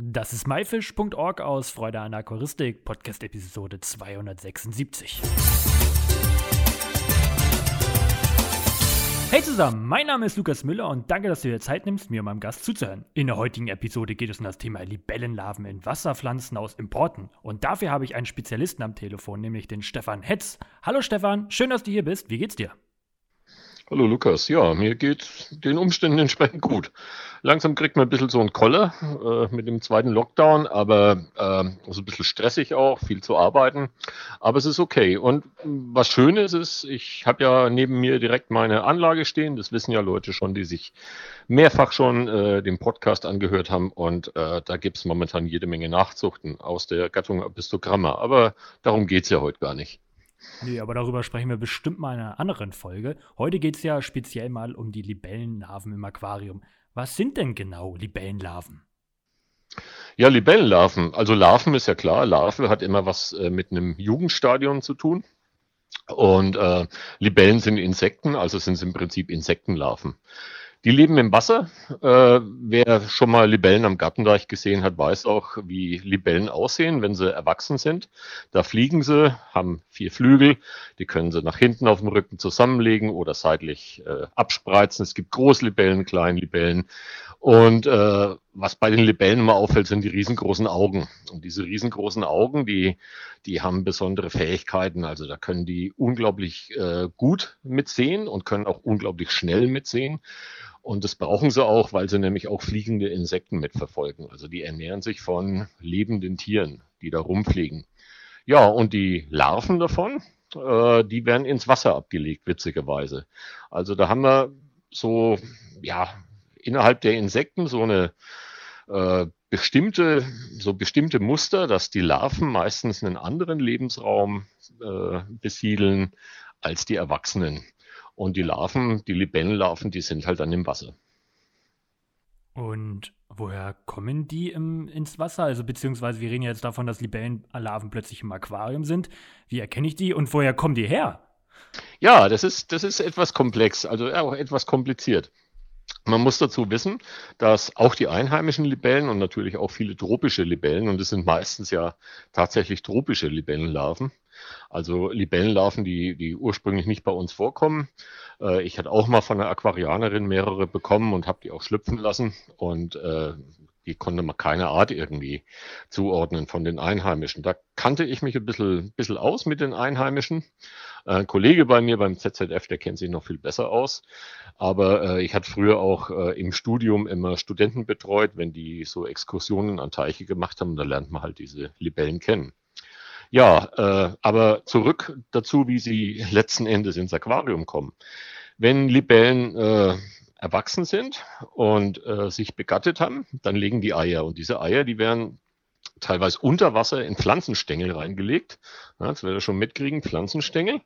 Das ist myfish.org aus Freude an Aquaristik, Podcast-Episode 276. Hey zusammen, mein Name ist Lukas Müller und danke, dass du dir Zeit nimmst, mir und meinem Gast zuzuhören. In der heutigen Episode geht es um das Thema Libellenlarven in Wasserpflanzen aus Importen. Und dafür habe ich einen Spezialisten am Telefon, nämlich den Stefan Hetz. Hallo Stefan, schön, dass du hier bist. Wie geht's dir? Hallo Lukas, ja, mir geht den Umständen entsprechend gut. Langsam kriegt man ein bisschen so einen Koller äh, mit dem zweiten Lockdown, aber äh, also ein bisschen stressig auch, viel zu arbeiten. Aber es ist okay. Und was schön ist, ist, ich habe ja neben mir direkt meine Anlage stehen. Das wissen ja Leute schon, die sich mehrfach schon äh, den Podcast angehört haben. Und äh, da gibt es momentan jede Menge Nachzuchten aus der Gattung Apistogramma. Aber darum geht's ja heute gar nicht. Nee, aber darüber sprechen wir bestimmt mal in einer anderen Folge. Heute geht es ja speziell mal um die Libellenlarven im Aquarium. Was sind denn genau Libellenlarven? Ja, Libellenlarven. Also Larven ist ja klar. Larve hat immer was äh, mit einem Jugendstadion zu tun. Und äh, Libellen sind Insekten, also sind es im Prinzip Insektenlarven. Die leben im Wasser. Äh, wer schon mal Libellen am Gartendeich gesehen hat, weiß auch, wie Libellen aussehen, wenn sie erwachsen sind. Da fliegen sie, haben vier Flügel, die können sie nach hinten auf dem Rücken zusammenlegen oder seitlich äh, abspreizen. Es gibt Großlibellen, Kleinlibellen. Und äh, was bei den Libellen immer auffällt, sind die riesengroßen Augen. Und diese riesengroßen Augen, die, die haben besondere Fähigkeiten. Also da können die unglaublich äh, gut mitsehen und können auch unglaublich schnell mitsehen. Und das brauchen sie auch, weil sie nämlich auch fliegende Insekten mitverfolgen. Also die ernähren sich von lebenden Tieren, die da rumfliegen. Ja, und die Larven davon, äh, die werden ins Wasser abgelegt, witzigerweise. Also da haben wir so, ja, innerhalb der Insekten so eine äh, bestimmte, so bestimmte Muster, dass die Larven meistens einen anderen Lebensraum äh, besiedeln als die Erwachsenen. Und die Larven, die Libellenlarven, die sind halt dann im Wasser. Und woher kommen die im, ins Wasser? Also beziehungsweise wir reden ja jetzt davon, dass Libellenlarven plötzlich im Aquarium sind. Wie erkenne ich die und woher kommen die her? Ja, das ist, das ist etwas komplex, also auch etwas kompliziert. Man muss dazu wissen, dass auch die einheimischen Libellen und natürlich auch viele tropische Libellen, und es sind meistens ja tatsächlich tropische Libellenlarven, also Libellenlarven, die, die ursprünglich nicht bei uns vorkommen. Äh, ich hatte auch mal von einer Aquarianerin mehrere bekommen und habe die auch schlüpfen lassen. Und äh, die konnte man keine Art irgendwie zuordnen von den Einheimischen. Da kannte ich mich ein bisschen, bisschen aus mit den Einheimischen. Ein Kollege bei mir beim ZZF, der kennt sich noch viel besser aus. Aber äh, ich hatte früher auch äh, im Studium immer Studenten betreut, wenn die so Exkursionen an Teiche gemacht haben, da lernt man halt diese Libellen kennen. Ja, äh, aber zurück dazu, wie sie letzten Endes ins Aquarium kommen. Wenn Libellen äh, erwachsen sind und äh, sich begattet haben, dann legen die Eier. Und diese Eier, die werden teilweise unter Wasser in Pflanzenstängel reingelegt. Ja, das werdet ihr schon mitkriegen, Pflanzenstängel.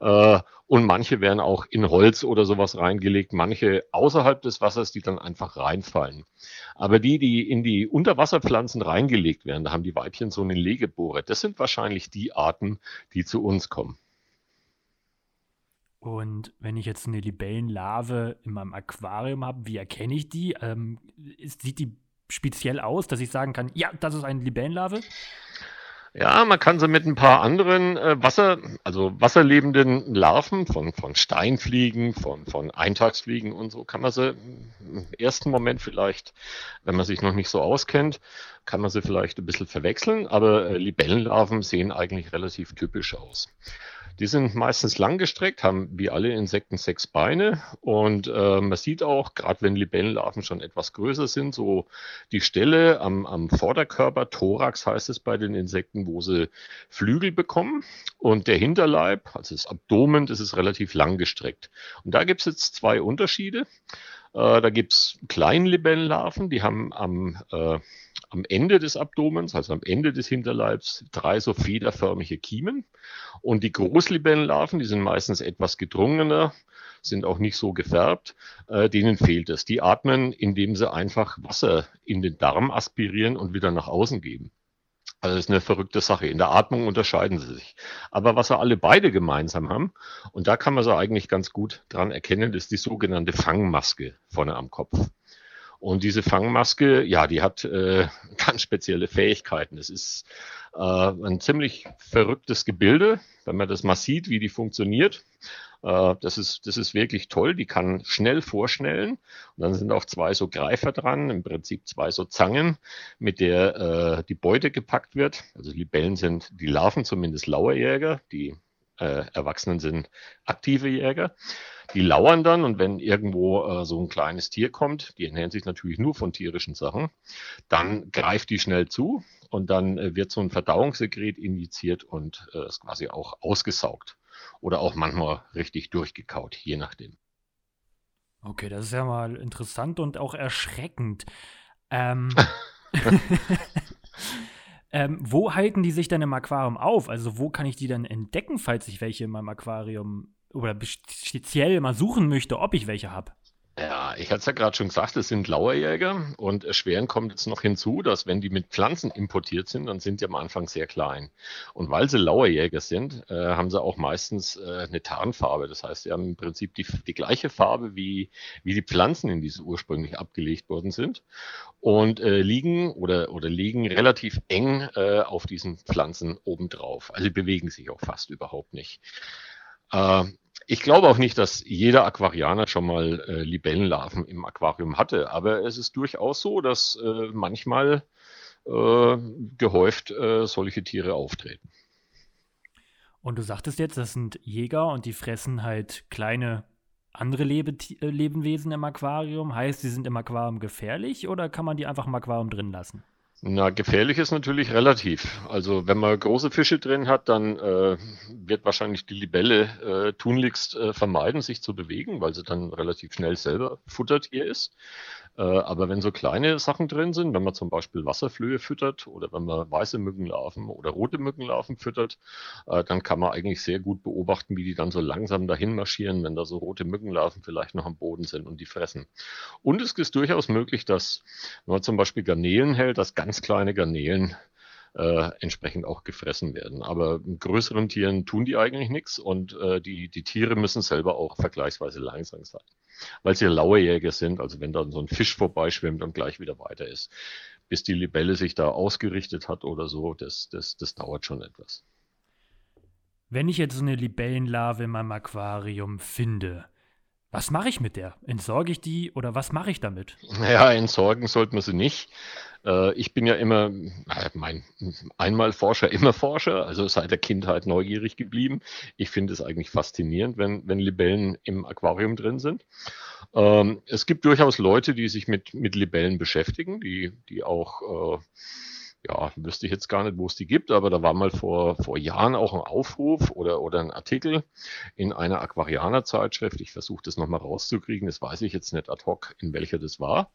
Äh, und manche werden auch in Holz oder sowas reingelegt, manche außerhalb des Wassers, die dann einfach reinfallen. Aber die, die in die Unterwasserpflanzen reingelegt werden, da haben die Weibchen so einen Legebohrer. Das sind wahrscheinlich die Arten, die zu uns kommen. Und wenn ich jetzt eine Libellenlarve in meinem Aquarium habe, wie erkenne ich die? Ähm, sieht die speziell aus, dass ich sagen kann, ja, das ist eine Libellenlarve? Ja, man kann sie mit ein paar anderen äh, Wasser, also wasserlebenden Larven von, von Steinfliegen, von, von Eintagsfliegen und so, kann man sie im ersten Moment vielleicht, wenn man sich noch nicht so auskennt, kann man sie vielleicht ein bisschen verwechseln, aber äh, Libellenlarven sehen eigentlich relativ typisch aus. Die sind meistens langgestreckt, haben wie alle Insekten sechs Beine und äh, man sieht auch, gerade wenn Libellenlarven schon etwas größer sind, so die Stelle am, am Vorderkörper, Thorax heißt es bei den Insekten, wo sie Flügel bekommen und der Hinterleib, also das Abdomen, das ist relativ langgestreckt. Und da gibt es jetzt zwei Unterschiede. Äh, da gibt es Kleinlibellenlarven, die haben am äh, am Ende des Abdomens, also am Ende des Hinterleibs, drei so federförmige Kiemen. Und die Großlibellenlarven, die sind meistens etwas gedrungener, sind auch nicht so gefärbt, äh, denen fehlt es. Die atmen, indem sie einfach Wasser in den Darm aspirieren und wieder nach außen geben. Also das ist eine verrückte Sache. In der Atmung unterscheiden sie sich. Aber was sie alle beide gemeinsam haben, und da kann man sie eigentlich ganz gut dran erkennen, ist die sogenannte Fangmaske vorne am Kopf. Und diese Fangmaske, ja, die hat äh, ganz spezielle Fähigkeiten. Es ist äh, ein ziemlich verrücktes Gebilde, wenn man das mal sieht, wie die funktioniert. Äh, das, ist, das ist wirklich toll. Die kann schnell vorschnellen. Und dann sind auch zwei so Greifer dran, im Prinzip zwei so Zangen, mit der äh, die Beute gepackt wird. Also Libellen sind die Larven zumindest Lauerjäger, die äh, Erwachsenen sind aktive Jäger. Die lauern dann und wenn irgendwo äh, so ein kleines Tier kommt, die ernähren sich natürlich nur von tierischen Sachen, dann greift die schnell zu und dann äh, wird so ein Verdauungssekret injiziert und äh, ist quasi auch ausgesaugt oder auch manchmal richtig durchgekaut, je nachdem. Okay, das ist ja mal interessant und auch erschreckend. Ähm, ähm, wo halten die sich denn im Aquarium auf? Also wo kann ich die denn entdecken, falls ich welche in meinem Aquarium oder speziell mal suchen möchte, ob ich welche habe? Ja, ich hatte es ja gerade schon gesagt, es sind Lauerjäger und erschweren kommt jetzt noch hinzu, dass wenn die mit Pflanzen importiert sind, dann sind die am Anfang sehr klein. Und weil sie Lauerjäger sind, äh, haben sie auch meistens äh, eine Tarnfarbe. Das heißt, sie haben im Prinzip die, die gleiche Farbe wie, wie die Pflanzen, in die sie ursprünglich abgelegt worden sind und äh, liegen oder, oder liegen relativ eng äh, auf diesen Pflanzen obendrauf. Also bewegen sich auch fast überhaupt nicht. Äh, ich glaube auch nicht, dass jeder Aquarianer schon mal äh, Libellenlarven im Aquarium hatte, aber es ist durchaus so, dass äh, manchmal äh, gehäuft äh, solche Tiere auftreten. Und du sagtest jetzt, das sind Jäger und die fressen halt kleine andere Lebe äh, Lebewesen im Aquarium. Heißt, sie sind im Aquarium gefährlich oder kann man die einfach im Aquarium drin lassen? Na, gefährlich ist natürlich relativ. Also wenn man große Fische drin hat, dann äh, wird wahrscheinlich die Libelle äh, tunlichst äh, vermeiden, sich zu bewegen, weil sie dann relativ schnell selber Futtertier ist. Äh, aber wenn so kleine Sachen drin sind, wenn man zum Beispiel Wasserflöhe füttert oder wenn man weiße Mückenlarven oder rote Mückenlarven füttert, äh, dann kann man eigentlich sehr gut beobachten, wie die dann so langsam dahin marschieren, wenn da so rote Mückenlarven vielleicht noch am Boden sind und die fressen. Und es ist durchaus möglich, dass, wenn man zum Beispiel Garnelen hält, dass ganz kleine Garnelen äh, entsprechend auch gefressen werden. Aber größeren Tieren tun die eigentlich nichts und äh, die, die Tiere müssen selber auch vergleichsweise langsam sein, weil sie Lauerjäger sind. Also wenn dann so ein Fisch vorbeischwimmt und gleich wieder weiter ist, bis die Libelle sich da ausgerichtet hat oder so, das, das, das dauert schon etwas. Wenn ich jetzt so eine Libellenlarve in meinem Aquarium finde, was mache ich mit der? Entsorge ich die oder was mache ich damit? Ja, entsorgen sollte man sie nicht. Äh, ich bin ja immer, äh, mein, einmal Forscher, immer Forscher, also seit der Kindheit neugierig geblieben. Ich finde es eigentlich faszinierend, wenn, wenn Libellen im Aquarium drin sind. Ähm, es gibt durchaus Leute, die sich mit, mit Libellen beschäftigen, die, die auch äh, ja, wüsste ich jetzt gar nicht, wo es die gibt, aber da war mal vor, vor Jahren auch ein Aufruf oder, oder ein Artikel in einer Aquarianer-Zeitschrift. Ich versuche das nochmal rauszukriegen, das weiß ich jetzt nicht ad hoc, in welcher das war.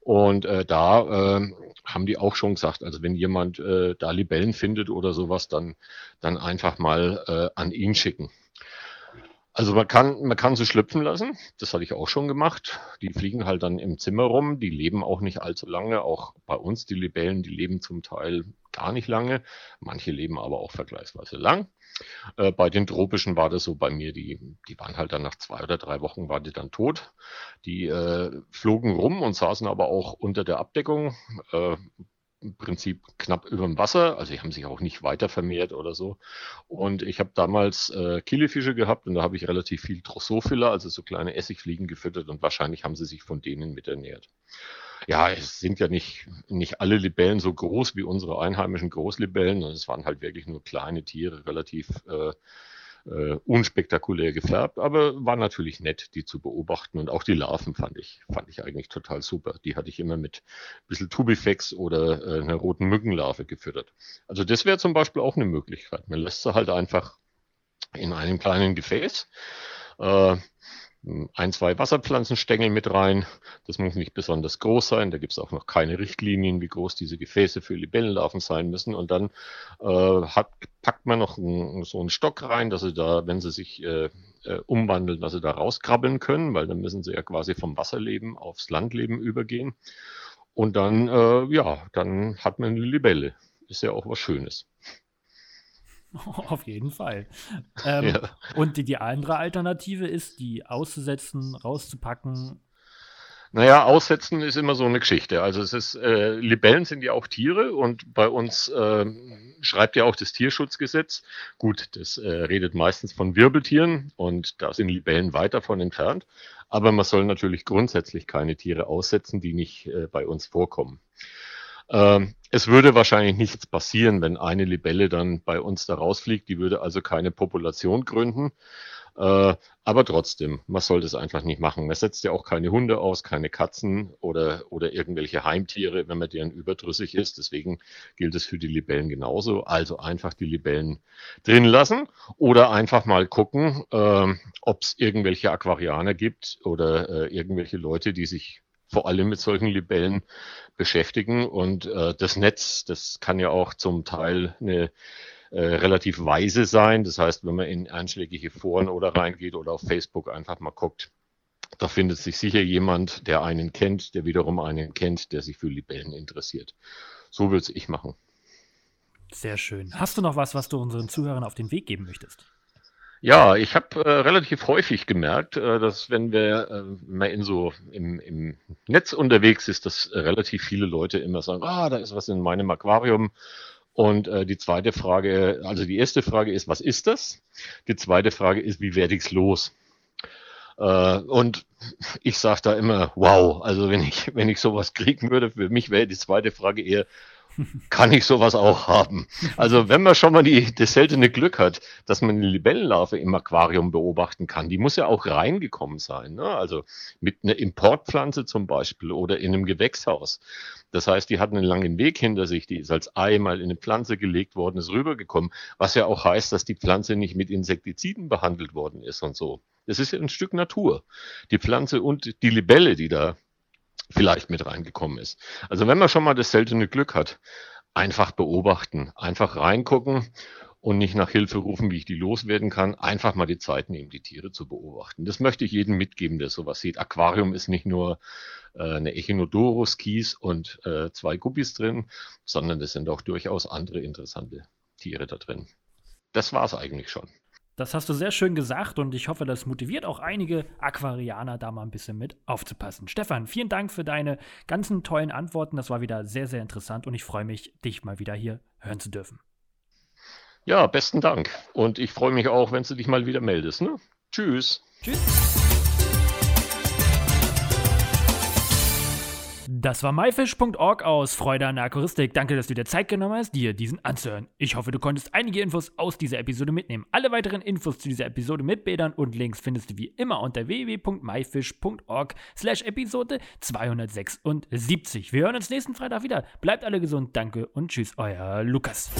Und äh, da äh, haben die auch schon gesagt, also wenn jemand äh, da Libellen findet oder sowas, dann, dann einfach mal äh, an ihn schicken. Also man kann, man kann sie schlüpfen lassen. Das hatte ich auch schon gemacht. Die fliegen halt dann im Zimmer rum. Die leben auch nicht allzu lange. Auch bei uns, die Libellen, die leben zum Teil gar nicht lange. Manche leben aber auch vergleichsweise lang. Äh, bei den tropischen war das so bei mir, die, die waren halt dann nach zwei oder drei Wochen waren die dann tot. Die äh, flogen rum und saßen aber auch unter der Abdeckung. Äh, im Prinzip knapp über dem Wasser, also die haben sich auch nicht weiter vermehrt oder so. Und ich habe damals äh, Killefische gehabt und da habe ich relativ viel Drosophila, also so kleine Essigfliegen gefüttert und wahrscheinlich haben sie sich von denen miternährt. Ja, es sind ja nicht, nicht alle Libellen so groß wie unsere einheimischen Großlibellen, es waren halt wirklich nur kleine Tiere, relativ äh, äh, unspektakulär gefärbt, aber war natürlich nett, die zu beobachten. Und auch die Larven fand ich, fand ich eigentlich total super. Die hatte ich immer mit ein bisschen Tubifex oder äh, einer roten Mückenlarve gefüttert. Also das wäre zum Beispiel auch eine Möglichkeit. Man lässt sie halt einfach in einem kleinen Gefäß. Äh, ein, zwei Wasserpflanzenstängel mit rein. Das muss nicht besonders groß sein. Da gibt es auch noch keine Richtlinien, wie groß diese Gefäße für Libellenlarven sein müssen. Und dann äh, hat, packt man noch ein, so einen Stock rein, dass sie da, wenn sie sich äh, äh, umwandeln, dass sie da rauskrabbeln können, weil dann müssen sie ja quasi vom Wasserleben aufs Landleben übergehen. Und dann, äh, ja, dann hat man eine Libelle. Ist ja auch was Schönes. Auf jeden Fall. Ähm, ja. Und die, die andere Alternative ist, die auszusetzen, rauszupacken. Naja, aussetzen ist immer so eine Geschichte. Also es ist, äh, Libellen sind ja auch Tiere und bei uns äh, schreibt ja auch das Tierschutzgesetz. Gut, das äh, redet meistens von Wirbeltieren und da sind Libellen weit davon entfernt. Aber man soll natürlich grundsätzlich keine Tiere aussetzen, die nicht äh, bei uns vorkommen. Ähm, es würde wahrscheinlich nichts passieren, wenn eine Libelle dann bei uns da rausfliegt. Die würde also keine Population gründen. Äh, aber trotzdem, man sollte es einfach nicht machen. Man setzt ja auch keine Hunde aus, keine Katzen oder, oder irgendwelche Heimtiere, wenn man deren überdrüssig ist. Deswegen gilt es für die Libellen genauso. Also einfach die Libellen drin lassen oder einfach mal gucken, äh, ob es irgendwelche Aquarianer gibt oder äh, irgendwelche Leute, die sich vor allem mit solchen Libellen beschäftigen. Und äh, das Netz, das kann ja auch zum Teil eine äh, relativ weise sein. Das heißt, wenn man in einschlägige Foren oder reingeht oder auf Facebook einfach mal guckt, da findet sich sicher jemand, der einen kennt, der wiederum einen kennt, der sich für Libellen interessiert. So würde ich machen. Sehr schön. Hast du noch was, was du unseren Zuhörern auf den Weg geben möchtest? Ja, ich habe äh, relativ häufig gemerkt, äh, dass wenn wir äh, mal in so im, im Netz unterwegs ist, dass relativ viele Leute immer sagen, ah, da ist was in meinem Aquarium und äh, die zweite Frage, also die erste Frage ist, was ist das? Die zweite Frage ist, wie werde ich's los? Äh, und ich sage da immer, wow, also wenn ich, wenn ich sowas kriegen würde, für mich wäre die zweite Frage eher, kann ich sowas auch haben. Also wenn man schon mal die, das seltene Glück hat, dass man eine Libellenlarve im Aquarium beobachten kann, die muss ja auch reingekommen sein. Ne? Also mit einer Importpflanze zum Beispiel oder in einem Gewächshaus. Das heißt, die hat einen langen Weg hinter sich, die ist als Ei mal in eine Pflanze gelegt worden, ist rübergekommen, was ja auch heißt, dass die Pflanze nicht mit Insektiziden behandelt worden ist und so. Das ist ja ein Stück Natur. Die Pflanze und die Libelle, die da vielleicht mit reingekommen ist. Also wenn man schon mal das seltene Glück hat, einfach beobachten, einfach reingucken und nicht nach Hilfe rufen, wie ich die loswerden kann, einfach mal die Zeit nehmen, die Tiere zu beobachten. Das möchte ich jedem mitgeben, der sowas sieht. Aquarium ist nicht nur äh, eine Echinodorus, Kies und äh, zwei Guppies drin, sondern es sind auch durchaus andere interessante Tiere da drin. Das war's eigentlich schon. Das hast du sehr schön gesagt und ich hoffe, das motiviert auch einige Aquarianer da mal ein bisschen mit aufzupassen. Stefan, vielen Dank für deine ganzen tollen Antworten. Das war wieder sehr, sehr interessant und ich freue mich, dich mal wieder hier hören zu dürfen. Ja, besten Dank. Und ich freue mich auch, wenn du dich mal wieder meldest. Ne? Tschüss. Tschüss. Das war myfish.org aus Freude an der Aquaristik. Danke, dass du dir Zeit genommen hast, dir diesen anzuhören. Ich hoffe, du konntest einige Infos aus dieser Episode mitnehmen. Alle weiteren Infos zu dieser Episode mit Bildern und Links findest du wie immer unter www.myfish.org slash Episode 276. Wir hören uns nächsten Freitag wieder. Bleibt alle gesund, danke und tschüss, euer Lukas.